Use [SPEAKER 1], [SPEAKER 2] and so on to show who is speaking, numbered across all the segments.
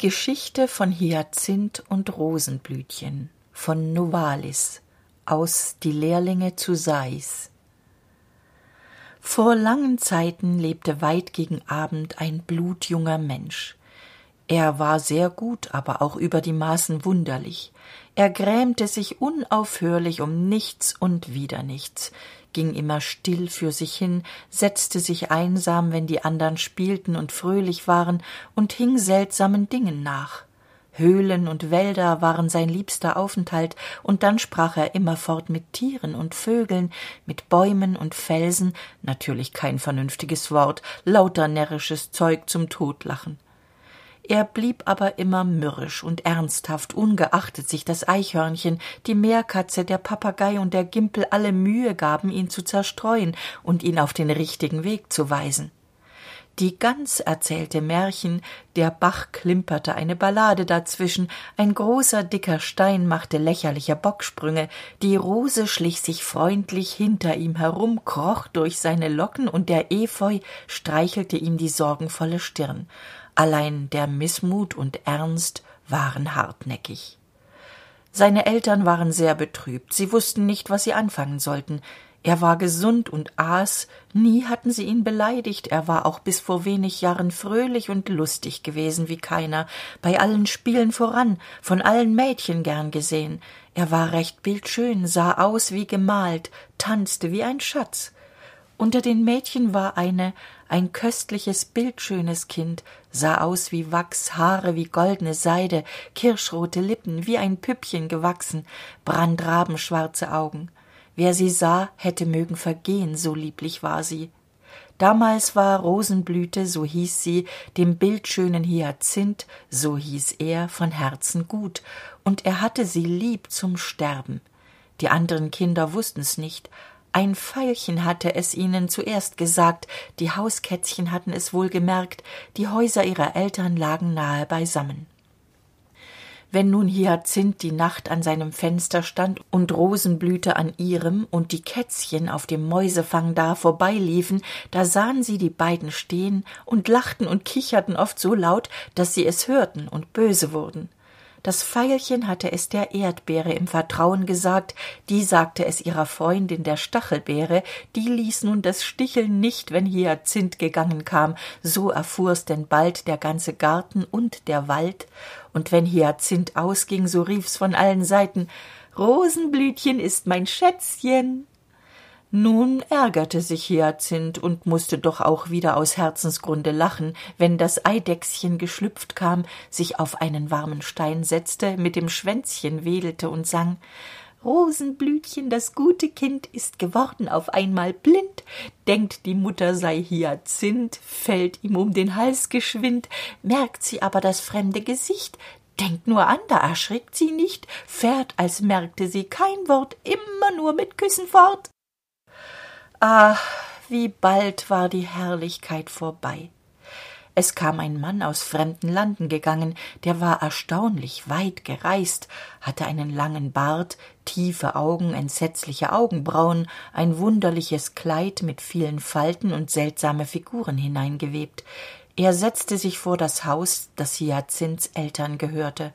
[SPEAKER 1] Geschichte von Hyazinth und Rosenblütchen von Novalis aus Die Lehrlinge zu Sais Vor langen Zeiten lebte weit gegen Abend ein blutjunger Mensch. Er war sehr gut, aber auch über die Maßen wunderlich. Er grämte sich unaufhörlich um nichts und wieder nichts, ging immer still für sich hin, setzte sich einsam, wenn die andern spielten und fröhlich waren, und hing seltsamen Dingen nach. Höhlen und Wälder waren sein liebster Aufenthalt, und dann sprach er immerfort mit Tieren und Vögeln, mit Bäumen und Felsen, natürlich kein vernünftiges Wort, lauter närrisches Zeug zum Totlachen er blieb aber immer mürrisch und ernsthaft ungeachtet sich das eichhörnchen die meerkatze der papagei und der gimpel alle mühe gaben ihn zu zerstreuen und ihn auf den richtigen weg zu weisen. Die gans erzählte märchen der bach klimperte eine ballade dazwischen ein großer dicker stein machte lächerliche bocksprünge die rose schlich sich freundlich hinter ihm herum kroch durch seine locken und der efeu streichelte ihm die sorgenvolle stirn allein der mißmut und ernst waren hartnäckig. Seine eltern waren sehr betrübt. Sie wussten nicht was sie anfangen sollten. Er war gesund und aß. Nie hatten sie ihn beleidigt. Er war auch bis vor wenig jahren fröhlich und lustig gewesen wie keiner. Bei allen spielen voran von allen mädchen gern gesehen. Er war recht bildschön sah aus wie gemalt tanzte wie ein schatz. Unter den mädchen war eine ein köstliches bildschönes kind. Sah aus wie wachs haare wie goldene seide kirschrote lippen wie ein püppchen gewachsen brandrabenschwarze augen. Wer sie sah hätte mögen vergehen so lieblich war sie. Damals war rosenblüte so hieß sie dem bildschönen hyazinth so hieß er von herzen gut. Und er hatte sie lieb zum sterben. Die anderen kinder wußten's nicht ein veilchen hatte es ihnen zuerst gesagt die hauskätzchen hatten es wohl gemerkt die häuser ihrer eltern lagen nahe beisammen. Wenn nun hyazinth die nacht an seinem fenster stand und rosenblüte an ihrem und die kätzchen auf dem mäusefang da vorbeiliefen da sahen sie die beiden stehen und lachten und kicherten oft so laut dass sie es hörten und böse wurden das veilchen hatte es der erdbeere im vertrauen gesagt die sagte es ihrer freundin der stachelbeere die ließ nun das sticheln nicht wenn hyazinth gegangen kam. So erfuhr's denn bald der ganze garten und der wald. Und wenn hyazinth ausging so rief's von allen seiten rosenblütchen ist mein schätzchen nun ärgerte sich hyazinth und musste doch auch wieder aus herzensgrunde lachen wenn das eidechschen geschlüpft kam sich auf einen warmen stein setzte mit dem schwänzchen wedelte und sang rosenblütchen das gute kind ist geworden auf einmal blind. Denkt die mutter sei hyazinth fällt ihm um den hals geschwind. Merkt sie aber das fremde gesicht. Denkt nur an da erschrickt sie nicht. Fährt als merkte sie kein wort immer nur mit küssen fort wie bald war die herrlichkeit vorbei. Es kam ein mann aus fremden landen gegangen der war erstaunlich weit gereist hatte einen langen bart tiefe augen entsetzliche augenbrauen ein wunderliches kleid mit vielen falten und seltsame figuren hineingewebt. Er setzte sich vor das haus das hyacinths eltern gehörte.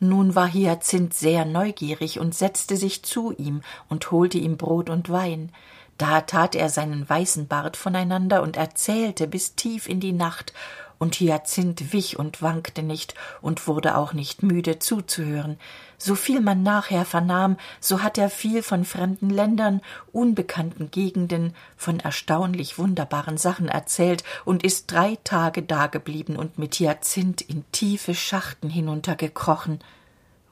[SPEAKER 1] Nun war hyacinth sehr neugierig und setzte sich zu ihm und holte ihm brot und wein da tat er seinen weißen bart voneinander und erzählte bis tief in die nacht und hyacinth wich und wankte nicht und wurde auch nicht müde zuzuhören. Soviel man nachher vernahm so hat er viel von fremden ländern unbekannten gegenden von erstaunlich wunderbaren sachen erzählt und ist drei tage dageblieben und mit hyacinth in tiefe schachten hinuntergekrochen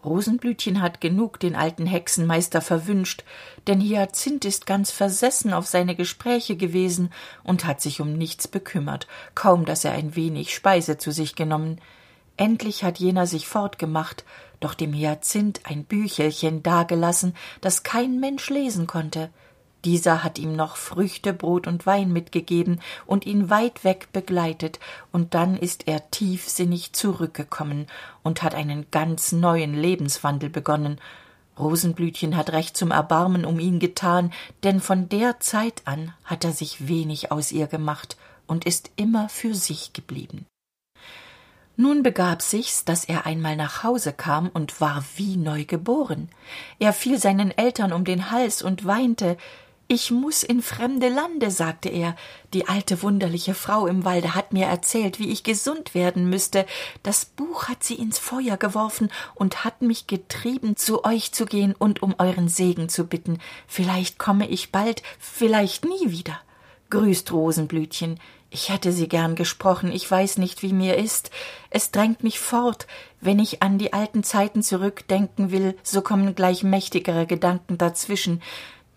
[SPEAKER 1] rosenblütchen hat genug den alten hexenmeister verwünscht denn hyacinth ist ganz versessen auf seine gespräche gewesen und hat sich um nichts bekümmert kaum dass er ein wenig speise zu sich genommen. Endlich hat jener sich fortgemacht doch dem hyacinth ein büchelchen dagelassen das kein mensch lesen konnte dieser hat ihm noch früchte brot und wein mitgegeben und ihn weit weg begleitet. Und dann ist er tiefsinnig zurückgekommen und hat einen ganz neuen lebenswandel begonnen. Rosenblütchen hat recht zum erbarmen um ihn getan denn von der zeit an hat er sich wenig aus ihr gemacht und ist immer für sich geblieben. Nun begab sich's dass er einmal nach hause kam und war wie neugeboren. Er fiel seinen eltern um den hals und weinte ich muss in fremde lande sagte er. Die alte wunderliche frau im walde hat mir erzählt wie ich gesund werden müsste das buch hat sie ins feuer geworfen und hat mich getrieben zu euch zu gehen und um euren segen zu bitten. Vielleicht komme ich bald vielleicht nie wieder grüßt rosenblütchen. Ich hätte sie gern gesprochen ich weiß nicht wie mir ist. Es drängt mich fort. Wenn ich an die alten zeiten zurückdenken will so kommen gleich mächtigere gedanken dazwischen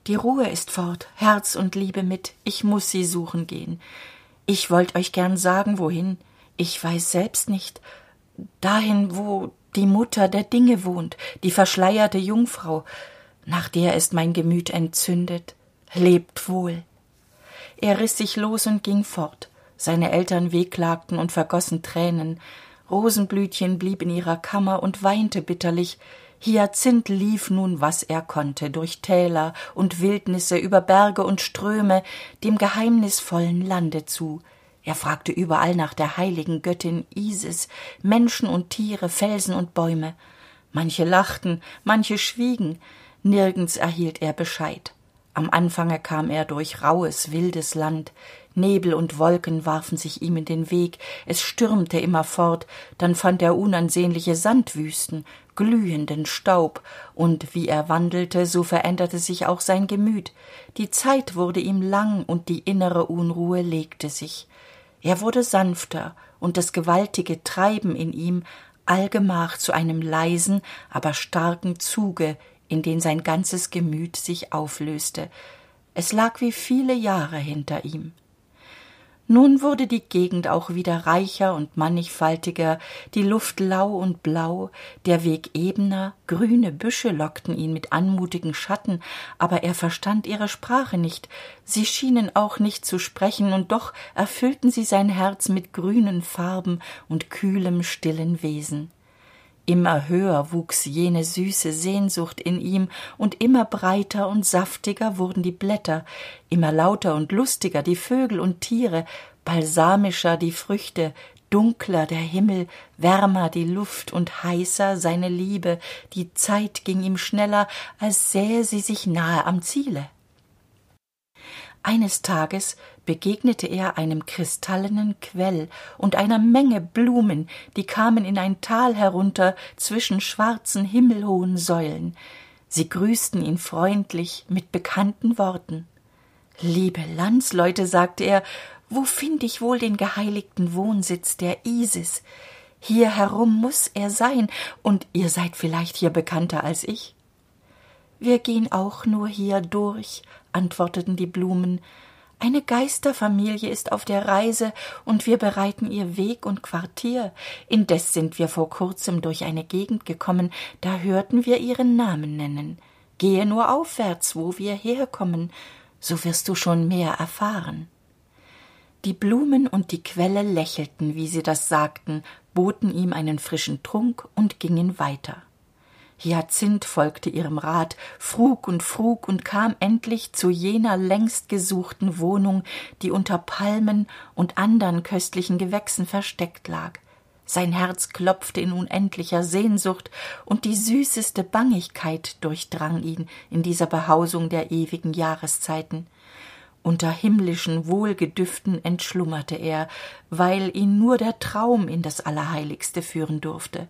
[SPEAKER 1] die ruhe ist fort herz und liebe mit. Ich muss sie suchen gehen. Ich wollt euch gern sagen wohin. Ich weiß selbst nicht. Dahin wo die mutter der dinge wohnt die verschleierte jungfrau nach der ist mein gemüt entzündet lebt wohl. Er riß sich los und ging fort. Seine eltern wehklagten und vergossen tränen. Rosenblütchen blieb in ihrer kammer und weinte bitterlich hyazinth lief nun was er konnte durch täler und wildnisse über berge und ströme dem geheimnisvollen lande zu. Er fragte überall nach der heiligen göttin isis menschen und tiere felsen und bäume. Manche lachten manche schwiegen. Nirgends erhielt er bescheid. Am anfange kam er durch rauhes wildes land. Nebel und wolken warfen sich ihm in den weg. Es stürmte immerfort dann fand er unansehnliche sandwüsten glühenden staub. Und wie er wandelte so veränderte sich auch sein gemüt. Die zeit wurde ihm lang und die innere unruhe legte sich. Er wurde sanfter und das gewaltige treiben in ihm allgemach zu einem leisen aber starken zuge in den sein ganzes gemüt sich auflöste. Es lag wie viele jahre hinter ihm nun wurde die gegend auch wieder reicher und mannigfaltiger die luft lau und blau der weg ebener grüne büsche lockten ihn mit anmutigen schatten aber er verstand ihre sprache nicht. Sie schienen auch nicht zu sprechen und doch erfüllten sie sein herz mit grünen farben und kühlem stillen wesen immer höher wuchs jene süße sehnsucht in ihm und immer breiter und saftiger wurden die blätter immer lauter und lustiger die vögel und tiere balsamischer die früchte dunkler der himmel wärmer die luft und heißer seine liebe. Die zeit ging ihm schneller als sähe sie sich nahe am ziele eines tages begegnete er einem kristallenen quell und einer menge blumen die kamen in ein tal herunter zwischen schwarzen himmelhohen säulen. Sie grüßten ihn freundlich mit bekannten worten. Liebe landsleute sagte er wo find ich wohl den geheiligten wohnsitz der isis? Hier herum muss er sein und ihr seid vielleicht hier bekannter als ich. Wir gehen auch nur hier durch antworteten die blumen. Eine geisterfamilie ist auf der reise und wir bereiten ihr weg und quartier. Indes sind wir vor kurzem durch eine gegend gekommen da hörten wir ihren namen nennen. Gehe nur aufwärts wo wir herkommen so wirst du schon mehr erfahren. Die blumen und die quelle lächelten wie sie das sagten boten ihm einen frischen trunk und gingen weiter hyazinth folgte ihrem rat frug und frug und kam endlich zu jener längst gesuchten wohnung die unter palmen und andern köstlichen gewächsen versteckt lag. Sein herz klopfte in unendlicher sehnsucht und die süßeste bangigkeit durchdrang ihn in dieser behausung der ewigen jahreszeiten. Unter himmlischen wohlgedüften entschlummerte er weil ihn nur der traum in das allerheiligste führen durfte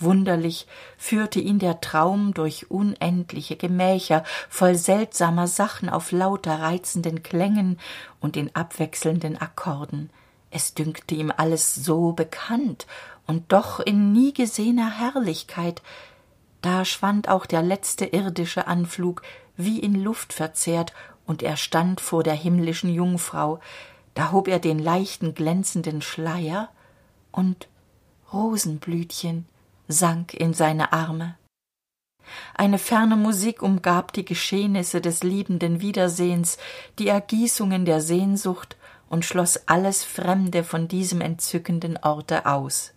[SPEAKER 1] wunderlich führte ihn der traum durch unendliche gemächer voll seltsamer sachen auf lauter reizenden klängen und in abwechselnden akkorden. Es dünkte ihm alles so bekannt und doch in nie gesehener herrlichkeit. Da schwand auch der letzte irdische anflug wie in luft verzehrt und er stand vor der himmlischen jungfrau. Da hob er den leichten glänzenden schleier und rosenblütchen sank in seine arme. Eine ferne musik umgab die geschehnisse des liebenden wiedersehens die ergießungen der sehnsucht und schloss alles fremde von diesem entzückenden orte aus.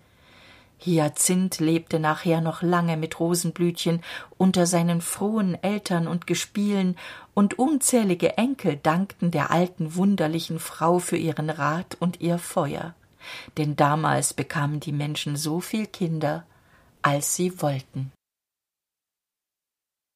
[SPEAKER 1] Hyazinth lebte nachher noch lange mit rosenblütchen unter seinen frohen eltern und gespielen und unzählige enkel dankten der alten wunderlichen frau für ihren rat und ihr feuer. Denn damals bekamen die menschen so viel kinder als sie wollten